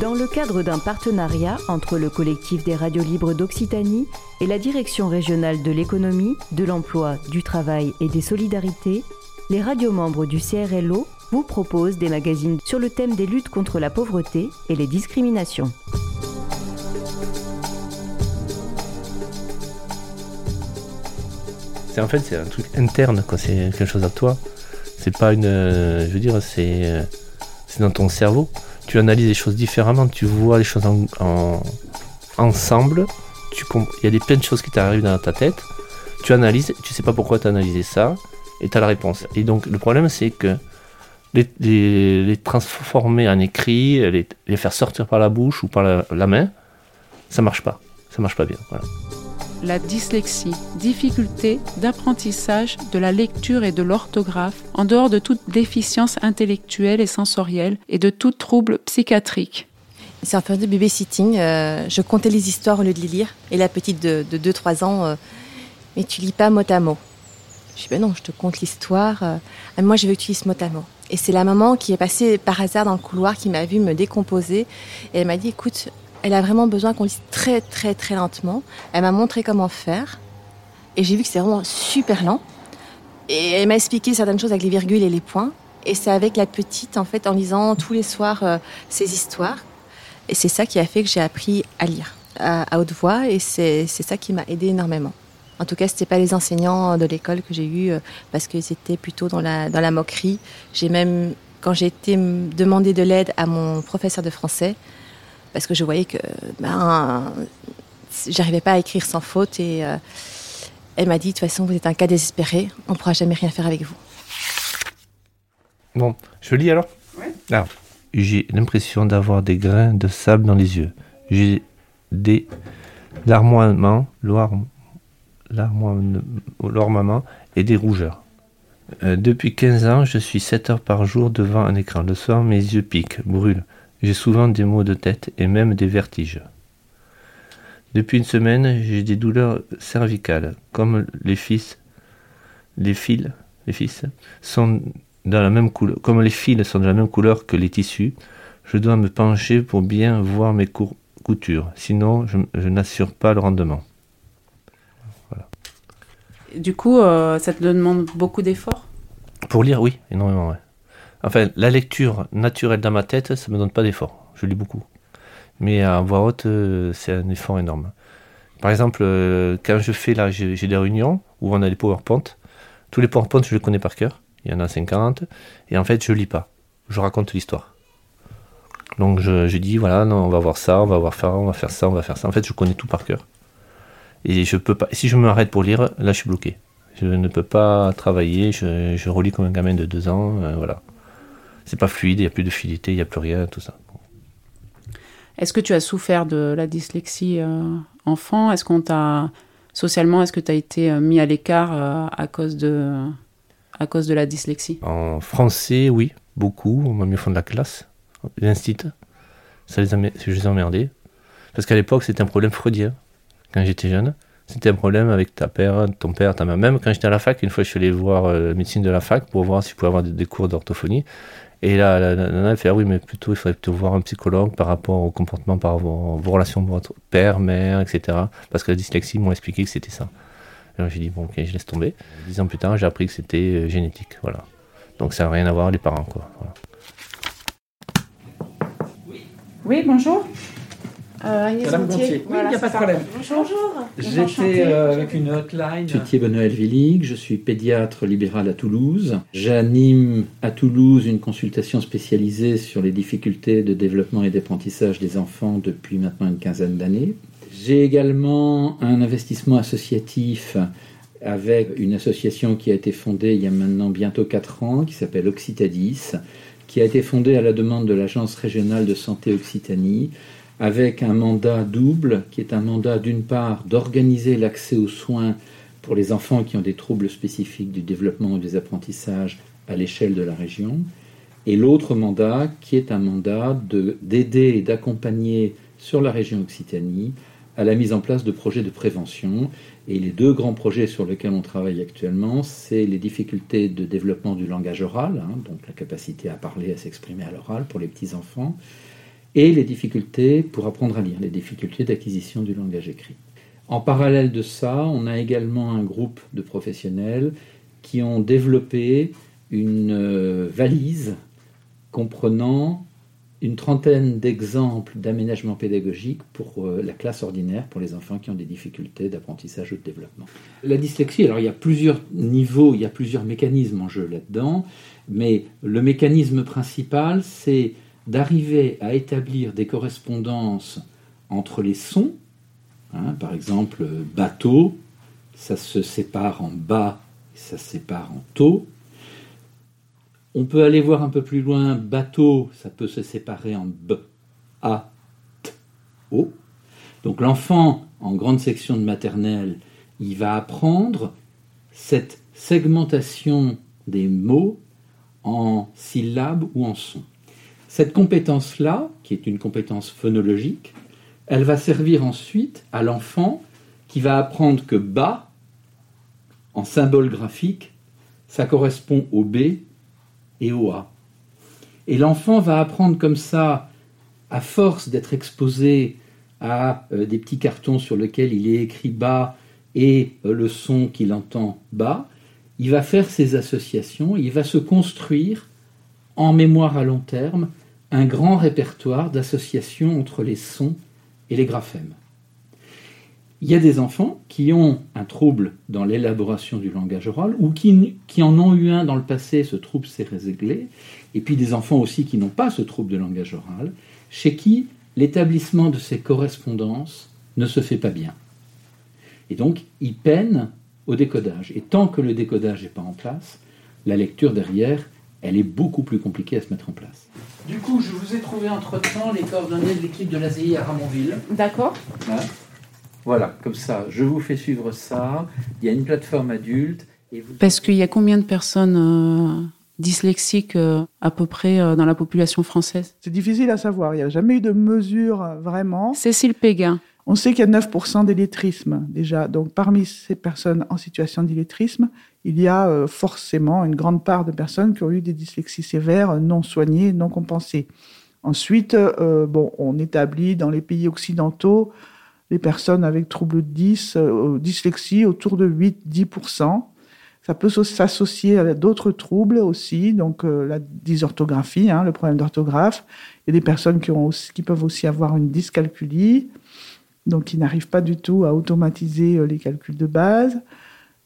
Dans le cadre d'un partenariat entre le collectif des radios libres d'Occitanie et la direction régionale de l'économie, de l'emploi, du travail et des solidarités, les radios membres du CRLO vous proposent des magazines sur le thème des luttes contre la pauvreté et les discriminations. C'est en fait c'est un truc interne c'est quelque chose à toi. C'est pas une euh, je veux dire c'est euh, c'est dans ton cerveau. Tu analyses les choses différemment, tu vois les choses en, en- ensemble. Il y a des plein de choses qui t'arrivent dans ta tête. Tu analyses, tu sais pas pourquoi tu as analysé ça et tu as la réponse. Et donc le problème c'est que les, transformer en écrit, les, les faire sortir par la bouche ou par la, la main, ça marche pas. Ça marche pas bien. Voilà. La dyslexie, difficulté d'apprentissage de la lecture et de l'orthographe en dehors de toute déficience intellectuelle et sensorielle et de tout trouble psychiatrique. C'est un peu de babysitting. euh, je comptais les histoires au lieu de les lire. Et la petite de, de 2-3 ans, euh, mais tu lis pas mot à mot. Je dis, ben non, je te conte l'histoire. euh, moi, je veux que tu lises mot à mot. Et c'est la maman qui est passée par hasard dans le couloir qui m'a vu me décomposer. Et elle m'a dit, écoute, elle a vraiment besoin qu'on lise très, très, très lentement. Elle m'a montré comment faire. Et j'ai vu que c'est vraiment super lent. Et elle m'a expliqué certaines choses avec les virgules et les points. Et c'est avec la petite, en fait, en lisant tous les soirs euh, ces histoires. Et c'est ça qui a fait que j'ai appris à lire à, haute voix. Et c'est ça qui m'a aidé énormément. En tout cas, c'était pas les enseignants de l'école que j'ai eus euh, parce qu'ils étaient plutôt dans la, dans la moquerie. J'ai même, quand j'ai été demander de l'aide à mon professeur de français, parce que je voyais que ben, j'arrivais pas à écrire sans faute et euh, elle m'a dit de toute façon vous êtes un cas désespéré, on pourra jamais rien faire avec vous. Bon, je lis alors? Alors, j'ai l'impression d'avoir des grains de sable dans les yeux. J'ai des larmoiements, larmoiements et des rougeurs. Euh, depuis 15 ans, je suis 7 heures par jour devant un écran. Le soir, mes yeux piquent, brûlent. J'ai souvent des maux de tête et même des vertiges. Depuis une semaine, j'ai des douleurs cervicales, comme les fils, les fils, les fils sont dans la même couleur, comme les fils sont de la même couleur que les tissus, je dois me pencher pour bien voir mes cour- coutures. Sinon, je, je n'assure pas le rendement. Du coup, euh, ça te demande beaucoup d'efforts? Pour lire, oui, énormément, ouais. Enfin, la lecture naturelle dans ma tête, ça me donne pas d'effort. Je lis beaucoup. Mais à voix haute, euh, c'est un effort énorme. Par exemple, euh, quand je fais là, j'ai des réunions où on a des PowerPoint. Tous les PowerPoint, je les connais par cœur. Il y en a 50. Et en fait, je lis pas. Je raconte l'histoire. Donc je, dis, voilà, non, on va voir ça, on va voir ça, on va faire ça, on va faire ça. En fait, je connais tout par cœur. Et je peux pas. Si je m'arrête pour lire, là, je suis bloqué. Je ne peux pas travailler. Je, je relis comme un gamin de deux ans. euh, voilà. C'est pas fluide. Il n'y a plus de fluidité. Il n'y a plus rien. Tout ça. Est-ce que tu as souffert de la dyslexie euh, enfant? Est-ce qu'on t'a socialement, est-ce que tu as été euh, mis à l'écart euh, à cause de à cause de la dyslexie? En français, oui, beaucoup. On m'a mis au fond de la classe. L'instit. Ça les a, je les ai emmerdés. Parce qu'à l'époque, c'était un problème freudien. Quand j'étais jeune, c'était un problème avec ta père, ton père, ta mère. Même quand j'étais à la fac, une fois, je suis allé voir euh, la médecine de la fac pour voir si je pouvais avoir des, des cours d'orthophonie. Et là, la nana, elle fait Ah oui, mais plutôt, il faudrait plutôt voir un psychologue par rapport au comportement, par vos, vos relations votre père, mère, etc. Parce que la dyslexie, m'ont expliqué que c'était ça. Alors j'ai dit Bon, ok, je laisse tomber. Dix ans plus tard, j'ai appris que c'était euh, génétique. Voilà. Donc ça n'a rien à voir les parents, quoi. Oui, bonjour. Euh, Agnès Madame Gontier. Gontier. Oui, il Voilà, n'y a pas de ça. problème. Bonjour. J'étais euh, avec une hotline. Je suis Thierry Benoël Villig, je suis pédiatre libéral à Toulouse. J'anime à Toulouse une consultation spécialisée sur les difficultés de développement et d'apprentissage des enfants depuis maintenant une quinzaine d'années. J'ai également un investissement associatif avec une association qui a été fondée il y a maintenant bientôt 4 ans, qui s'appelle Occitadis, qui a été fondée à la demande de l'Agence régionale de santé Occitanie, avec un mandat double, qui est un mandat d'une part d'organiser l'accès aux soins pour les enfants qui ont des troubles spécifiques du développement et des apprentissages à l'échelle de la région, et l'autre mandat qui est un mandat de- d'aider et d'accompagner sur la région Occitanie à la mise en place de projets de prévention. Et les deux grands projets sur lesquels on travaille actuellement, c'est les difficultés de développement du langage oral, hein, donc la capacité à parler, à s'exprimer à l'oral pour les petits-enfants, et les difficultés pour apprendre à lire, les difficultés d'acquisition du langage écrit. En parallèle de ça, on a également un groupe de professionnels qui ont développé une euh, valise comprenant une trentaine d'exemples d'aménagement pédagogique pour euh, la classe ordinaire, pour les enfants qui ont des difficultés d'apprentissage ou de développement. La dyslexie, alors il y a plusieurs niveaux, il y a plusieurs mécanismes en jeu là-dedans, mais le mécanisme principal, c'est d'arriver à établir des correspondances entre les sons, hein, par exemple bateau, ça se sépare en bas, ça se sépare en taux, on peut aller voir un peu plus loin, bateau, ça peut se séparer en B, A, T, O. Donc l'enfant, en grande section de maternelle, il va apprendre cette segmentation des mots en syllabes ou en sons. Cette compétence-là, qui est une compétence phonologique, elle va servir ensuite à l'enfant qui va apprendre que bas, en symbole graphique, ça correspond au B et au A. Et l'enfant va apprendre comme ça, à force d'être exposé à euh, des petits cartons sur lesquels il est écrit bas et euh, le son qu'il entend bas, il va faire ses associations, il va se construire en mémoire à long terme un grand répertoire d'associations entre les sons et les graphèmes. Il y a des enfants qui ont un trouble dans l'élaboration du langage oral ou qui, qui, en ont eu un dans le passé, ce trouble s'est réglé, et puis des enfants aussi qui n'ont pas ce trouble de langage oral, chez qui l'établissement de ces correspondances ne se fait pas bien. Et donc, ils peinent au décodage. Et tant que le décodage n'est pas en place, la lecture derrière, elle est beaucoup plus compliquée à se mettre en place. Du coup, je vous ai trouvé entre-temps les coordonnées de l'équipe de l'ASI à Ramonville. D'accord. Voilà, comme ça, je vous fais suivre ça. Il y a une plateforme adulte. Et Parce qu'il y a combien de personnes euh, dyslexiques euh, à peu près euh, dans la population française? C'est difficile à savoir. Il n'y a jamais eu de mesure vraiment. Cécile Péguin. On sait qu'il y a 9% d'illettrisme déjà. Donc parmi ces personnes en situation d'illettrisme, il y a forcément une grande part de personnes qui ont eu des dyslexies sévères non soignées, non compensées. Ensuite, bon, on établit dans les pays occidentaux les personnes avec troubles 10, euh, dyslexie autour de 8-10%. Ça peut s'associer à d'autres troubles aussi, donc euh, la dysorthographie, hein, le problème d'orthographe. Il y a des personnes qui, ont qui peuvent aussi avoir une dyscalculie, donc qui n'arrivent pas du tout à automatiser euh, les calculs de base.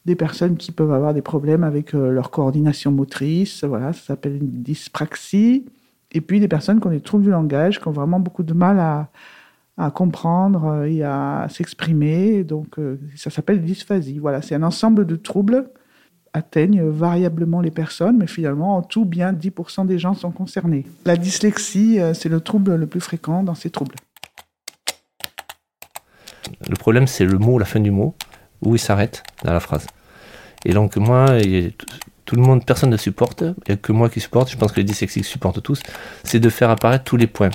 Des personnes qui peuvent avoir des problèmes avec leur coordination motrice, voilà, ça s'appelle une dyspraxie. Et puis des personnes qui ont des troubles du langage, qui ont vraiment beaucoup de mal à, à comprendre euh, et à s'exprimer. Donc, euh, ça s'appelle dysphasie. Voilà, c'est un ensemble de troubles atteignent variablement les personnes, mais finalement, en tout, bien 10% des gens sont concernés. La dyslexie, euh, c'est le trouble le plus fréquent dans ces troubles. Le problème, c'est le mot, la fin du mot, où il s'arrête dans la phrase. Et donc, moi, tout le monde, personne ne supporte, il n'y a que moi qui supporte, je pense que les dyslexiques supportent tous, c'est de faire apparaître tous les points.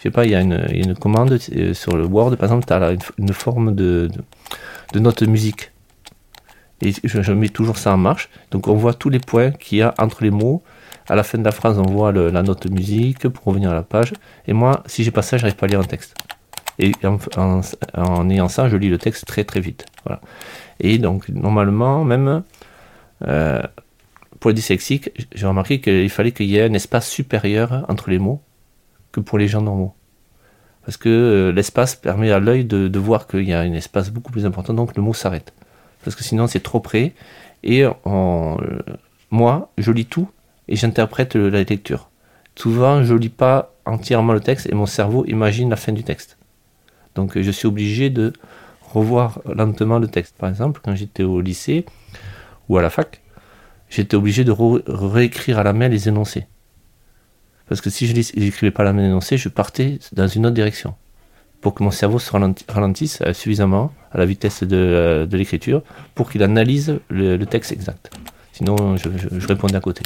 je sais pas, il y, a une, commande euh, sur le Word, par exemple, tu as une, forme de, de, note musique. Et je, mets toujours ça en marche. Donc on voit tous les points qu'il y a entre les mots. À la fin de la phrase, on voit la note musique pour revenir à la page. Et moi, si j'ai pas ça, j'arrive pas à lire un texte. Et en, ayant ça, je lis le texte très très vite. Et donc, normalement, même euh, pour les dyslexiques, j'ai remarqué qu'il fallait qu'il y ait un espace supérieur entre les mots que pour les gens normaux. Parce que euh, l'espace permet à l'œil de, voir qu'il y a un espace beaucoup plus important, donc le mot s'arrête. Parce que sinon c'est trop près. Et euh, moi, je lis tout et j'interprète la lecture. Souvent, je lis pas entièrement le texte et mon cerveau imagine la fin du texte. Donc je suis obligé de revoir lentement le texte. Par exemple, quand j'étais au lycée ou à la fac, j'étais obligé de réécrire à la main les énoncés. Parce que si je n'écrivais pas la même énoncé, je partais dans une autre direction. Pour que mon cerveau se ralentisse euh, suffisamment à la vitesse de, euh, l'écriture pour qu'il analyse le, texte exact. Sinon, je, je répondais à côté.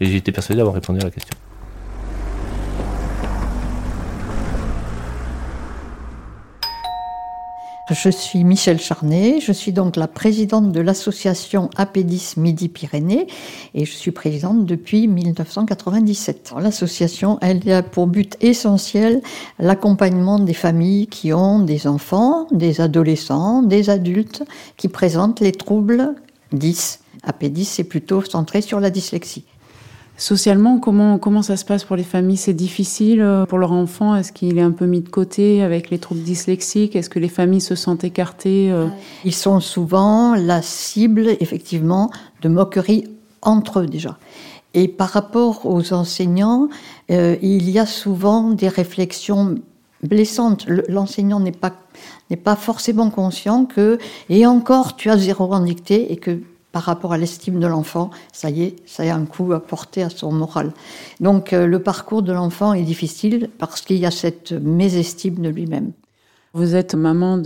J'étais persuadé d'avoir répondu à la question. Je suis Michel Charnet, je suis donc la présidente de l'association Apédis Midi-Pyrénées et je suis présidente depuis 1997. L'association, elle a pour but essentiel l'accompagnement des familles qui ont des enfants, des adolescents, des adultes qui présentent les troubles 10. Apédis, c'est plutôt centré sur la dyslexie. Socialement, comment, comment ça se passe pour les familles? C'est difficile euh, pour leur enfant? Est-ce qu'il est un peu mis de côté avec les troubles dyslexiques? Est-ce que les familles se sentent écartées euh? Ils sont souvent la cible, effectivement, de moqueries entre eux déjà. Et par rapport aux enseignants, euh, il y a souvent des réflexions blessantes. L'enseignant n'est pas, pas forcément conscient que, et encore, tu as zéro en et que par rapport à l'estime de l'enfant, ça y est, ça a un coup à porter à son moral. Donc euh, le parcours de l'enfant est difficile parce qu'il y a cette mésestime de lui-même. Vous êtes maman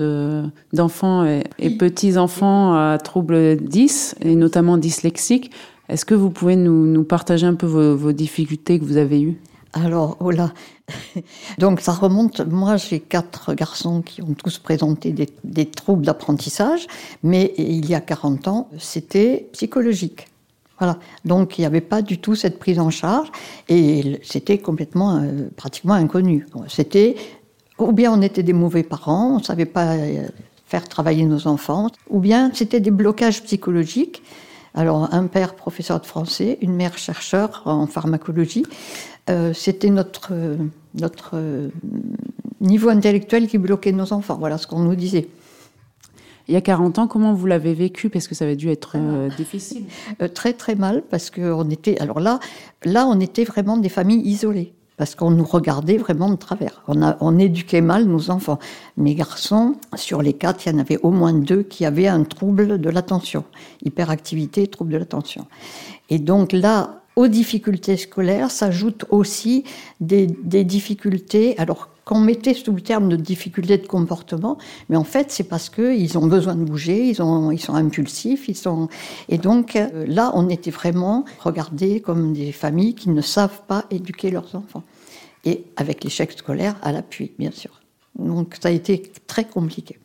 d'enfants et, petits-enfants à troubles 10, et notamment dyslexiques. Est-ce que vous pouvez nous, partager un peu vos difficultés que vous avez eues? Alors, oh là. Donc, ça remonte. Moi, j'ai quatre garçons qui ont tous présenté des, troubles d'apprentissage, mais il y a 40 ans, c'était psychologique. Voilà. Donc, il n'y avait pas du tout cette prise en charge et c'était complètement, euh, pratiquement inconnu. C'était, ou bien on était des mauvais parents, on ne savait pas euh, faire travailler nos enfants, ou bien c'était des blocages psychologiques. Alors, un père professeur de français, une mère chercheur en pharmacologie. Euh, c'était notre, notre euh, niveau intellectuel qui bloquait nos enfants. Voilà ce qu'on nous disait. Il y a 40 ans, comment vous l'avez vécu? Parce que ça avait dû être euh, difficile. très très mal parce qu'on était. Alors là, là, on était vraiment des familles isolées parce qu'on nous regardait vraiment de travers. On, a, on éduquait mal nos enfants. Mes garçons, sur les quatre, il y en avait au moins deux qui avaient un trouble de l'attention, hyperactivité, trouble de l'attention. Et donc là, aux difficultés scolaires s'ajoutent aussi des, difficultés, alors qu'on mettait sous le terme de difficultés de comportement, mais en fait c'est parce qu'ils ont besoin de bouger, ils, ils sont impulsifs, ils sont... et donc euh, là on était vraiment regardés comme des familles qui ne savent pas éduquer leurs enfants, et avec l'échec scolaire à l'appui bien sûr. Donc ça a été très compliqué.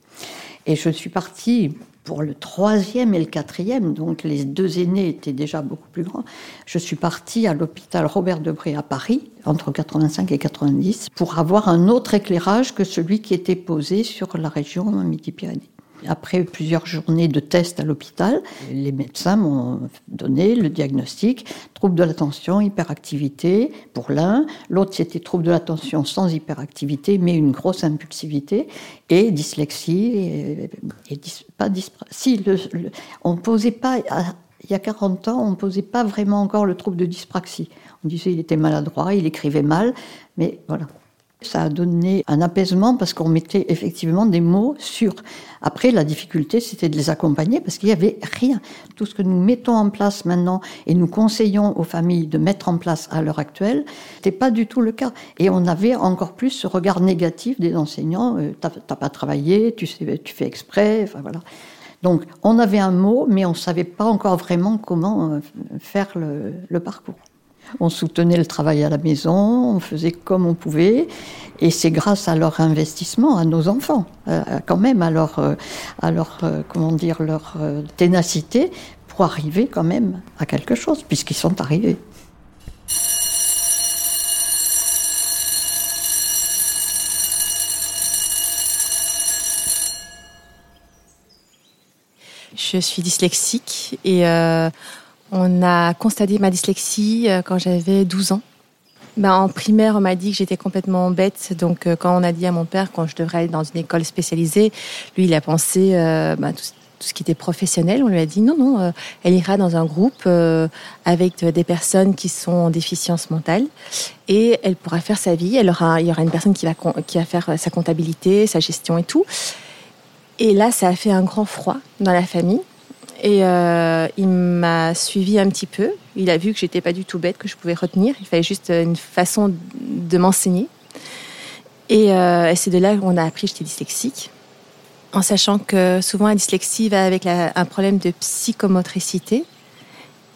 Et je suis partie pour le troisième et le quatrième, donc les deux aînés étaient déjà beaucoup plus grands, je suis partie à l'hôpital Robert Debré à Paris, entre 85 et 90, pour avoir un autre éclairage que celui qui était posé sur la région Midi-Pyrénées. Après plusieurs journées de tests à l'hôpital, les médecins m'ont donné le diagnostic trouble de l'attention, hyperactivité pour l'un, l'autre c'était trouble de l'attention sans hyperactivité mais une grosse impulsivité et dyslexie et, pas on posait pas il y a 40 ans, on ne posait pas vraiment encore le trouble de dyspraxie. On disait qu'il était maladroit, il écrivait mal, mais voilà. Ça a donné un apaisement parce qu'on mettait effectivement des mots sur. Après, la difficulté, c'était de les accompagner parce qu'il n'y avait rien. Tout ce que nous mettons en place maintenant et nous conseillons aux familles de mettre en place à l'heure actuelle, n'était pas du tout le cas. Et on avait encore plus ce regard négatif des enseignants. Euh, tu n'as pas travaillé, tu fais exprès, enfin voilà. Donc, on avait un mot, mais on ne savait pas encore vraiment comment euh, faire le parcours. On soutenait le travail à la maison, on faisait comme on pouvait, et c'est grâce à leur investissement, à nos enfants, euh, quand même, à leur, euh, euh, comment dire, leur ténacité, pour arriver quand même à quelque chose, puisqu'ils sont arrivés. Je suis dyslexique et on a constaté ma dyslexie euh, quand j'avais 12 ans. Ben, en primaire, on m'a dit que j'étais complètement bête. Donc, euh, quand on a dit à mon père quand je devrais aller dans une école spécialisée, lui, il a pensé euh, ben, tout, ce qui était professionnel. On lui a dit non, non, elle ira dans un groupe avec des personnes qui sont en déficience mentale et elle pourra faire sa vie. Elle aura, il y aura une personne qui qui va faire sa comptabilité, sa gestion et tout. Et là, ça a fait un grand froid dans la famille. Et euh, il m'a suivi un petit peu. Il a vu que j'étais pas du tout bête, que je pouvais retenir. Il fallait juste une façon de m'enseigner. Et, euh, c'est de là qu'on a appris que j'étais dyslexique. En sachant que souvent la dyslexie va avec un problème de psychomotricité.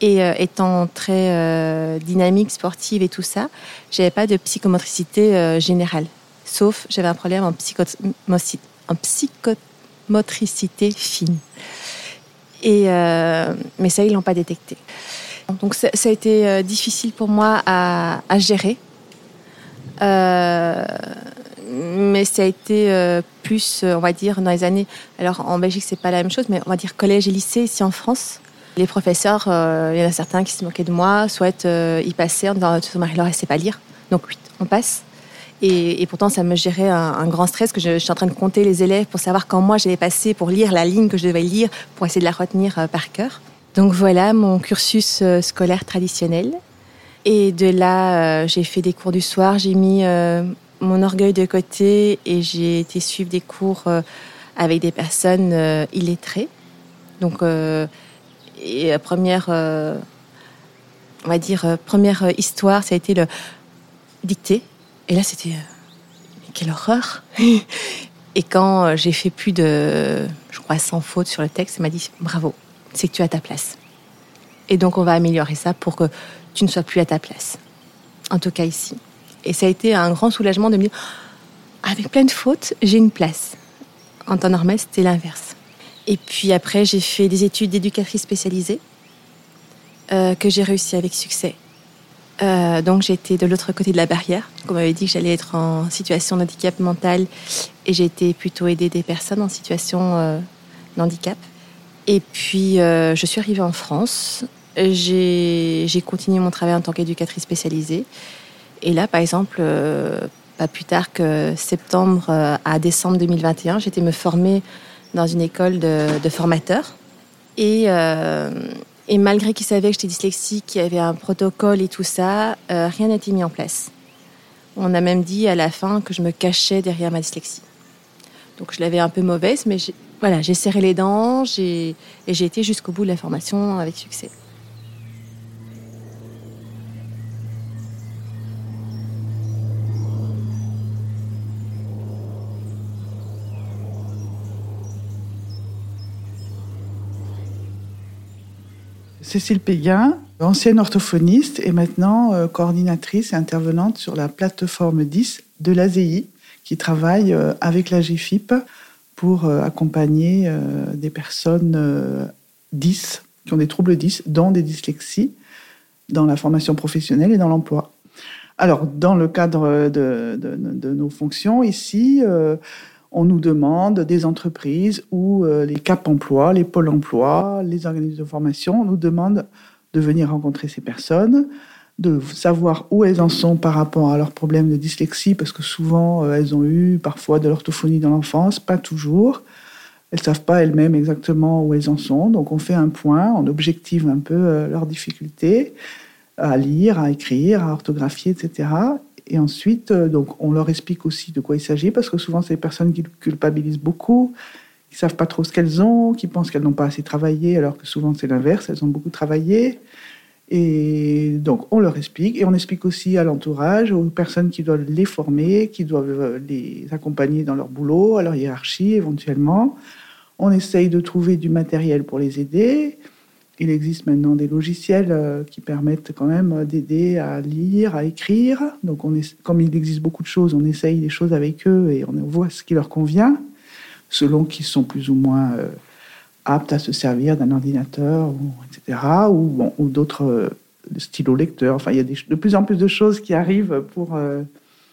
Et euh, étant très dynamique, sportive et tout ça, j'avais pas de psychomotricité générale. Sauf j'avais un problème en, psycho, en psycho motricité fine. Et, mais ça, ils l'ont pas détecté. Donc ça, a été difficile pour moi à, gérer. Euh, mais ça a été euh, plus, euh, on va dire, dans les années. Alors en Belgique, c'est pas la même chose, mais on va dire collège et lycée ici en France. Les professeurs, il y en a certains qui se moquaient de moi, soit ils passaient en disant Marie-Laure, elle sait pas lire. Donc oui, on passe. Et, pourtant, ça me gérait un, grand stress que je, suis en train de compter les élèves pour savoir quand moi j'allais passer pour lire la ligne que je devais lire pour essayer de la retenir par cœur. Donc voilà mon cursus scolaire traditionnel. Et de là, j'ai fait des cours du soir, j'ai mis mon orgueil de côté et j'ai été suivre des cours euh, avec des personnes euh, illettrées. Donc, euh, et première, on va dire, première histoire, ça a été le dicté. Et là, c'était quelle horreur Et quand j'ai fait plus de, je crois, 100 fautes sur le texte, il m'a dit bravo, c'est que tu as ta place. Et donc, on va améliorer ça pour que tu ne sois plus à ta place. En tout cas, ici. Et ça a été un grand soulagement de me dire, avec plein de fautes, j'ai une place. En temps normal, c'était l'inverse. Et puis après, j'ai fait des études d'éducatrice spécialisée euh, que j'ai réussi avec succès. Euh, donc j'étais de l'autre côté de la barrière. On m'avait dit que j'allais être en situation de handicap mental et j'ai été plutôt aider des personnes en situation euh, de handicap. Et puis je suis arrivée en France. J'ai continué mon travail en tant qu'éducatrice spécialisée. Et là, par exemple, euh, pas plus tard que septembre euh, à décembre 2021, j'étais me former dans une école de, formateurs. Et, euh, et malgré qu'ils savaient que j'étais dyslexique, qu'il y avait un protocole et tout ça, rien n'a été mis en place. On a même dit à la fin que je me cachais derrière ma dyslexie. Donc je l'avais un peu mauvaise, mais voilà, j'ai serré les dents et j'ai été jusqu'au bout de la formation avec succès. Cécile Péguin, ancienne orthophoniste et maintenant euh, coordinatrice et intervenante sur la plateforme 10 de l'AZI, qui travaille euh, avec la GFIP pour euh, accompagner des personnes 10 qui ont des troubles 10, dont des dyslexies, dans la formation professionnelle et dans l'emploi. Alors, dans le cadre de nos fonctions ici, on nous demande des entreprises ou euh, les CAP emploi, les pôles emploi, les organismes de formation, on nous demande de venir rencontrer ces personnes, de savoir où elles en sont par rapport à leurs problèmes de dyslexie, parce que souvent euh, elles ont eu parfois de l'orthophonie dans l'enfance, pas toujours. Elles savent pas elles-mêmes exactement où elles en sont, donc on fait un point, on objective un peu euh, leurs difficultés à lire, à écrire, à orthographier, etc. Et ensuite, euh, donc, on leur explique aussi de quoi il s'agit, parce que souvent, c'est des personnes qui culpabilisent beaucoup, qui savent pas trop ce qu'elles ont, qui pensent qu'elles n'ont pas assez travaillé, alors que souvent, c'est l'inverse, elles ont beaucoup travaillé. Et donc, on leur explique. Et on explique aussi à l'entourage, aux personnes qui doivent les former, qui doivent euh, les accompagner dans leur boulot, à leur hiérarchie éventuellement. On essaye de trouver du matériel pour les aider. Il existe maintenant des logiciels euh, qui permettent quand même d'aider à lire, à écrire. Donc, on est, comme il existe beaucoup de choses, on essaye des choses avec eux et on voit ce qui leur convient, selon qu'ils sont plus ou moins euh, aptes à se servir d'un ordinateur, etc., ou, ou d'autres euh, stylos lecteurs. Enfin, il y a de plus en plus de choses qui arrivent pour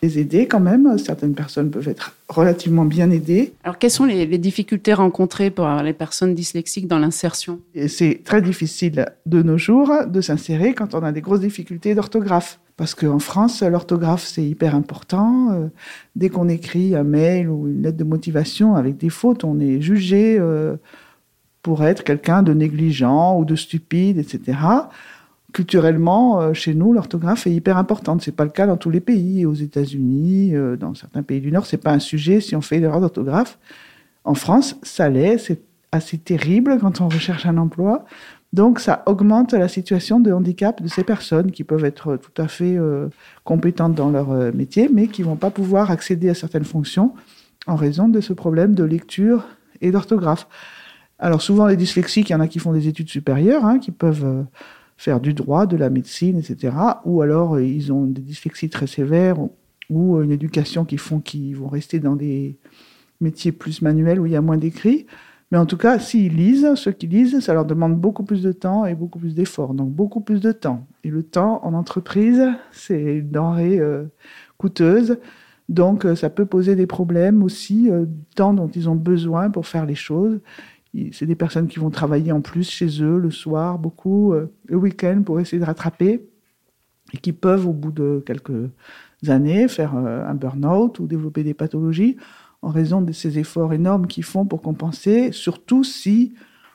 les aider quand même. Certaines personnes peuvent être relativement bien aidées. Alors, quelles sont les, difficultés rencontrées par les personnes dyslexiques dans l'insertion? C'est très difficile de nos jours de s'insérer quand on a des grosses difficultés d'orthographe. Parce qu'en France, l'orthographe, c'est hyper important. Euh, dès qu'on écrit un mail ou une lettre de motivation avec des fautes, on est jugé euh, pour être quelqu'un de négligent ou de stupide, etc culturellement, euh, chez nous, l'orthographe est hyper importante. C'est pas le cas dans tous les pays. Aux États-Unis, euh, dans certains pays du Nord, c'est pas un sujet si on fait une erreur d'orthographe. En France, ça l'est. C'est assez terrible quand on recherche un emploi. Donc, ça augmente la situation de handicap de ces personnes qui peuvent être tout à fait euh, compétentes dans leur métier, mais qui vont pas pouvoir accéder à certaines fonctions en raison de ce problème de lecture et d'orthographe. Alors, souvent, les dyslexiques, il y en a qui font des études supérieures, hein, qui peuvent faire du droit, de la médecine, etc. Ou alors euh, ils ont des dyslexies très sévères ou une éducation qui font qu'ils vont rester dans des métiers plus manuels où il y a moins d'écrits. Mais en tout cas, s'ils lisent, ceux qui lisent, ça leur demande beaucoup plus de temps et beaucoup plus d'efforts. Donc beaucoup plus de temps. Et le temps en entreprise, c'est une denrée euh, coûteuse. Donc euh, ça peut poser des problèmes aussi, euh, temps dont ils ont besoin pour faire les choses. C'est des personnes qui vont travailler en plus chez eux le soir, beaucoup, le week-end pour essayer de rattraper et qui peuvent, au bout de quelques années, faire un burn-out ou développer des pathologies en raison de ces efforts énormes qu'ils font pour compenser, surtout si,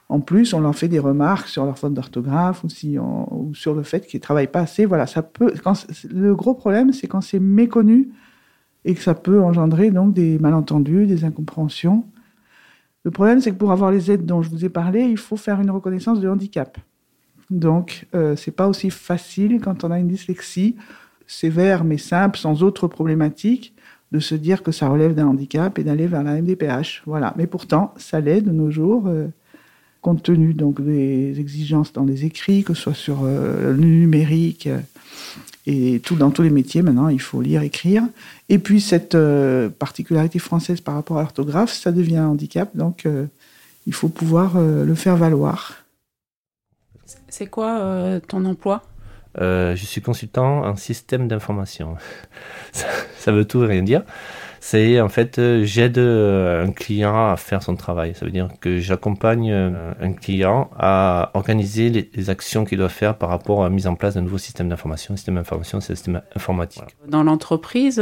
en plus, on leur fait des remarques sur leur faute d'orthographe ou, sur le fait qu'ils ne travaillent pas assez. Voilà, ça peut. le gros problème, c'est quand c'est méconnu et que ça peut engendrer donc des malentendus, des incompréhensions. Le problème, c'est que pour avoir les aides dont je vous ai parlé, il faut faire une reconnaissance de handicap. Donc, euh, c'est pas aussi facile quand on a une dyslexie sévère mais simple, sans autre problématique, de se dire que ça relève d'un handicap et d'aller vers la MDPH. Voilà. Mais pourtant, ça l'est de nos jours, euh, compte tenu donc des exigences dans les écrits, que ce soit sur euh, le numérique euh, et tout dans tous les métiers. Maintenant, il faut lire, écrire. Et puis cette particularité française par rapport à l'orthographe, ça devient un handicap, donc il faut pouvoir le faire valoir. C'est quoi ton emploi? Euh, je suis consultant en système d'information. ça, veut tout et rien dire. C'est en fait, euh, j'aide euh, un client à faire son travail. Ça veut dire que j'accompagne un client à organiser les, actions qu'il doit faire par rapport à la mise en place d'un nouveau système d'information. Système d'information, c'est un système informatique. Dans l'entreprise,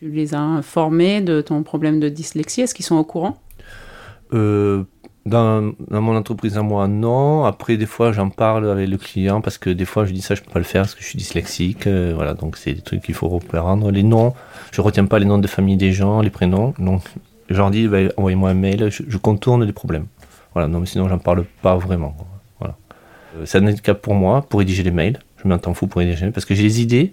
tu les as informés de ton problème de dyslexie. Est-ce qu'ils sont au courant? Dans, mon entreprise à moi, non. Après, des fois, j'en parle avec le client parce que des fois, je dis ça, je peux pas le faire parce que je suis dyslexique. Euh, voilà, donc c'est des trucs qu'il faut reprendre. Les noms, je retiens pas les noms de famille des gens, les prénoms. Donc, je leur dis, bah, envoyez-moi un mail, je, contourne les problèmes. Voilà, non, mais sinon, j'en parle pas vraiment. Voilà. Euh, un handicap pour moi, pour rédiger les mails. Je m'entends fou pour rédiger les mails parce que j'ai les idées.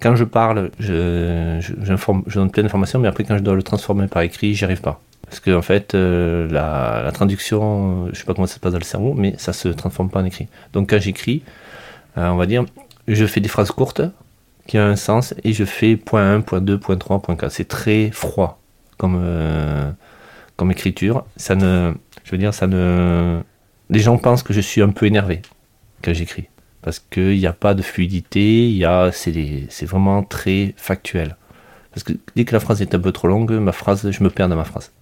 Quand je parle, je, je donne plein d'informations, mais après, quand je dois le transformer par écrit, j'y arrive pas. Parce qu'en en fait, euh, la, traduction, je sais pas comment ça se passe dans le cerveau, mais ça se transforme pas en écrit. Donc quand j'écris, euh, on va dire, je fais des phrases courtes qui ont un sens et je fais point 1, point 2, point 3, point 4. C'est très froid comme, euh, comme écriture. Ça ne, je veux dire, ça ne. Les gens pensent que je suis un peu énervé quand j'écris. Parce qu'il n'y a pas de fluidité, y a, c'est, c'est vraiment très factuel. Parce que dès que la phrase est un peu trop longue, ma phrase, je me perds dans ma phrase.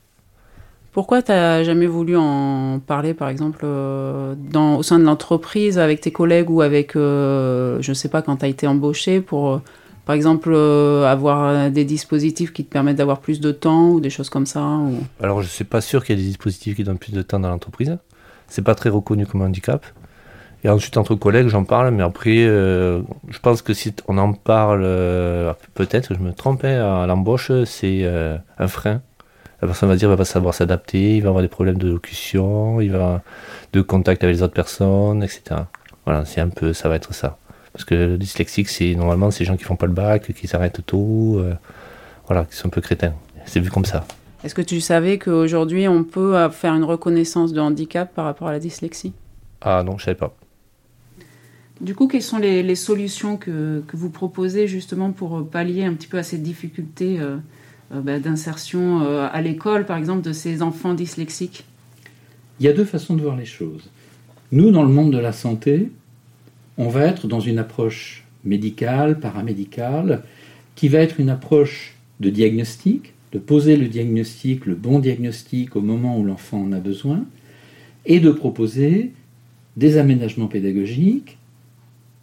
Pourquoi tu n'as jamais voulu en parler, par exemple, euh, au sein de l'entreprise, avec tes collègues ou avec, euh, je ne sais pas, quand tu as été embauché pour, euh, par exemple, avoir des dispositifs qui te permettent d'avoir plus de temps ou des choses comme ça Alors, je ne suis pas sûr qu'il y ait des dispositifs qui donnent plus de temps dans l'entreprise. C'est pas très reconnu comme handicap. Et ensuite, entre collègues, j'en parle, mais après, je pense que si on en parle, peut-être, je me trompais, à l'embauche, c'est un frein la personne va dire va pas savoir s'adapter, il va avoir des problèmes de locution, il va de contact avec les autres personnes, etc. Voilà, c'est un peu, ça va être ça. Parce que le dyslexique, c'est normalement ces gens qui font pas le bac, qui s'arrêtent tôt, euh, voilà, qui sont un peu crétins. C'est vu comme ça. Est-ce que tu savais qu'aujourd'hui on peut faire une reconnaissance de handicap par rapport à la dyslexie? Ah non, je savais pas. Du coup, quelles sont les, solutions que, que, vous proposez justement pour pallier un petit peu à cette difficulté euh, euh, bah, d'insertion euh, à l'école, par exemple, de ces enfants dyslexiques Il y a deux façons de voir les choses. Nous, dans le monde de la santé, on va être dans une approche médicale, paramédicale, qui va être une approche de diagnostic, de poser le diagnostic, le bon diagnostic au moment où l'enfant en a besoin, et de proposer des aménagements pédagogiques,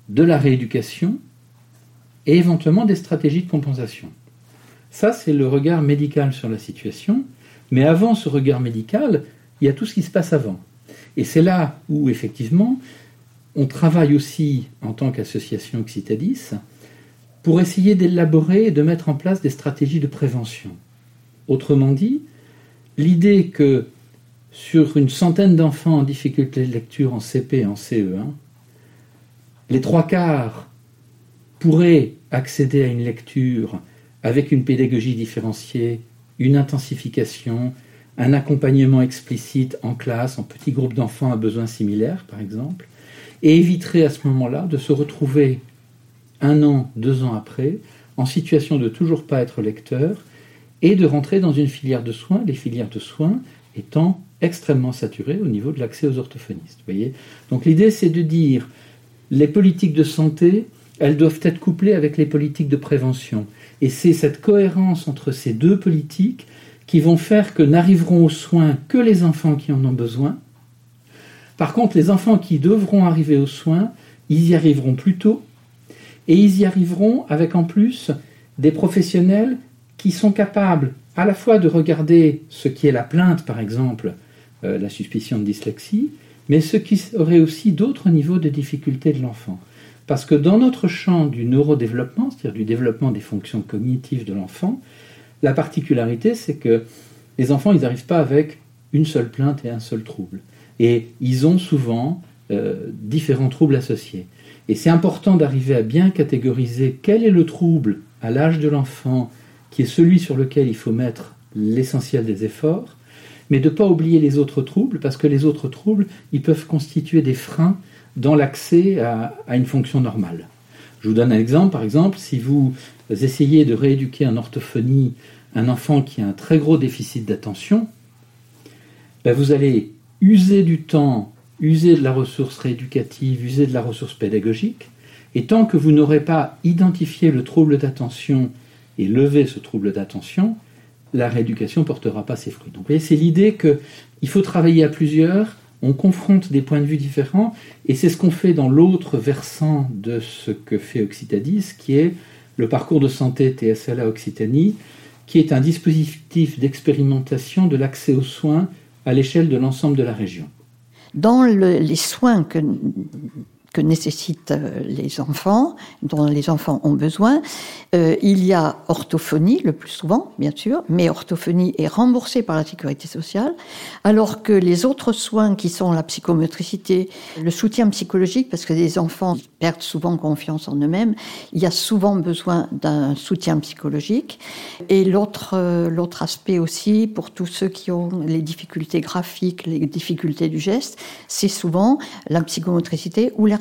de la rééducation et éventuellement des stratégies de compensation. Ça, c'est le regard médical sur la situation. Mais avant ce regard médical, il y a tout ce qui se passe avant. Et c'est là où, effectivement, on travaille aussi en tant qu'association Occitadis pour essayer d'élaborer et de mettre en place des stratégies de prévention. Autrement dit, l'idée que sur une centaine d'enfants en difficulté de lecture en CP et en CE1, les trois quarts pourraient accéder à une lecture avec une pédagogie différenciée, une intensification, un accompagnement explicite en classe, en petits groupes d'enfants à besoins similaires, par exemple, et éviterait à ce moment-là de se retrouver un an, deux ans après, en situation de toujours pas être lecteur et de rentrer dans une filière de soins, les filières de soins étant extrêmement saturées au niveau de l'accès aux orthophonistes. Voyez Donc l'idée c'est de dire les politiques de santé, elles doivent être couplées avec les politiques de prévention. Et c'est cette cohérence entre ces deux politiques qui vont faire que n'arriveront aux soins que les enfants qui en ont besoin. Par contre, les enfants qui devront arriver aux soins, ils y arriveront plus tôt et ils y arriveront avec en plus des professionnels qui sont capables à la fois de regarder ce qui est la plainte, par exemple, euh, la suspicion de dyslexie, mais ce qui aurait aussi d'autres niveaux de difficulté de l'enfant. Parce que dans notre champ du neurodéveloppement, c'est-à-dire du développement des fonctions cognitives de l'enfant, la particularité, c'est que les enfants, ils n'arrivent pas avec une seule plainte et un seul trouble. Et ils ont souvent euh, différents troubles associés. Et c'est important d'arriver à bien catégoriser quel est le trouble à l'âge de l'enfant qui est celui sur lequel il faut mettre l'essentiel des efforts, mais de ne pas oublier les autres troubles, parce que les autres troubles, ils peuvent constituer des freins dans l'accès à, une fonction normale. Je vous donne un exemple, par exemple, si vous essayez de rééduquer en orthophonie un enfant qui a un très gros déficit d'attention, ben vous allez user du temps, user de la ressource rééducative, user de la ressource pédagogique, et tant que vous n'aurez pas identifié le trouble d'attention et levé ce trouble d'attention, la rééducation ne portera pas ses fruits. Donc c'est l'idée qu'il faut travailler à plusieurs, on confronte des points de vue différents, et c'est ce qu'on fait dans l'autre versant de ce que fait Occitadis, qui est le parcours de santé TSLA Occitanie, qui est un dispositif d'expérimentation de l'accès aux soins à l'échelle de l'ensemble de la région. Dans les soins que que nécessitent euh, les enfants, dont les enfants ont besoin. Euh, il y a orthophonie le plus souvent, bien sûr, mais orthophonie est remboursée par la sécurité sociale, alors que les autres soins qui sont la psychomotricité, le soutien psychologique, parce que les enfants perdent souvent confiance en eux-mêmes, il y a souvent besoin d'un soutien psychologique. Et l'autre euh, l'autre aspect aussi, pour tous ceux qui ont les difficultés graphiques, les difficultés du geste, c'est souvent la psychomotricité ou la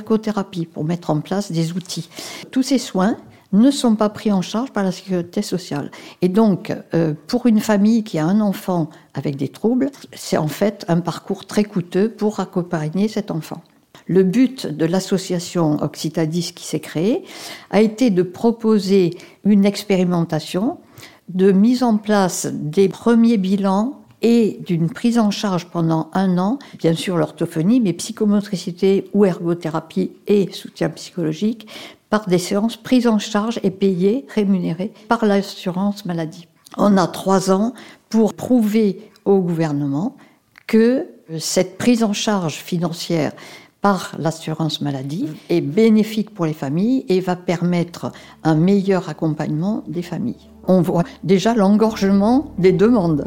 pour mettre en place des outils. Tous ces soins ne sont pas pris en charge par la sécurité sociale. Et donc, euh, pour une famille qui a un enfant avec des troubles, c'est en fait un parcours très coûteux pour accompagner cet enfant. Le but de l'association Occitadis qui s'est créée a été de proposer une expérimentation de mise en place des premiers bilans et d'une prise en charge pendant un an, bien sûr l'orthophonie, mais psychomotricité ou ergothérapie et soutien psychologique, par des séances prises en charge et payées, rémunérées par l'assurance maladie. On a trois ans pour prouver au gouvernement que cette prise en charge financière par l'assurance maladie est bénéfique pour les familles et va permettre un meilleur accompagnement des familles on voit déjà l'engorgement des demandes.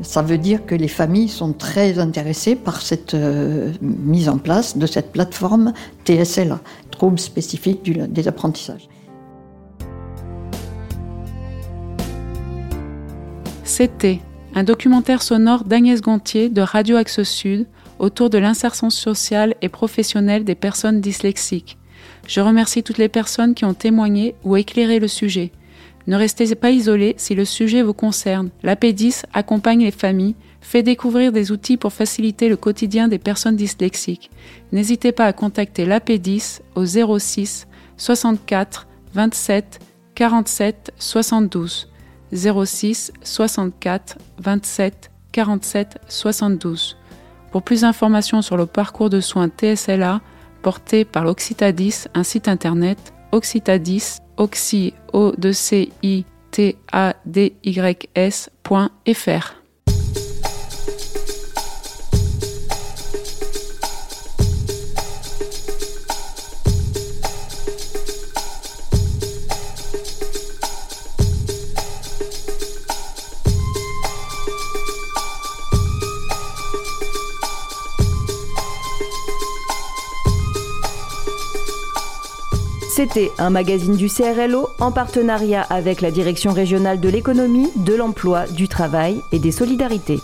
Ça veut dire que les familles sont très intéressées par cette euh, mise en place de cette plateforme TSLA, troubles spécifiques des apprentissages. C'était un documentaire sonore d'Agnès Gontier de Radio Axe Sud autour de l'insertion sociale et professionnelle des personnes dyslexiques. Je remercie toutes les personnes qui ont témoigné ou éclairé le sujet. Ne restez pas isolés si le sujet vous concerne. L'AP10 accompagne les familles, fait découvrir des outils pour faciliter le quotidien des personnes dyslexiques. N'hésitez pas à contacter l'AP10 au 06 64 27 47 72. 06 64 27 47 72. Pour plus d'informations sur le parcours de soins TSLA porté par l'Occitadis, un site internet occitadis oxy o c i t a d y s.fr. C'était un magazine du CRLO en partenariat avec la Direction régionale de l'économie, de l'emploi, du travail et des solidarités.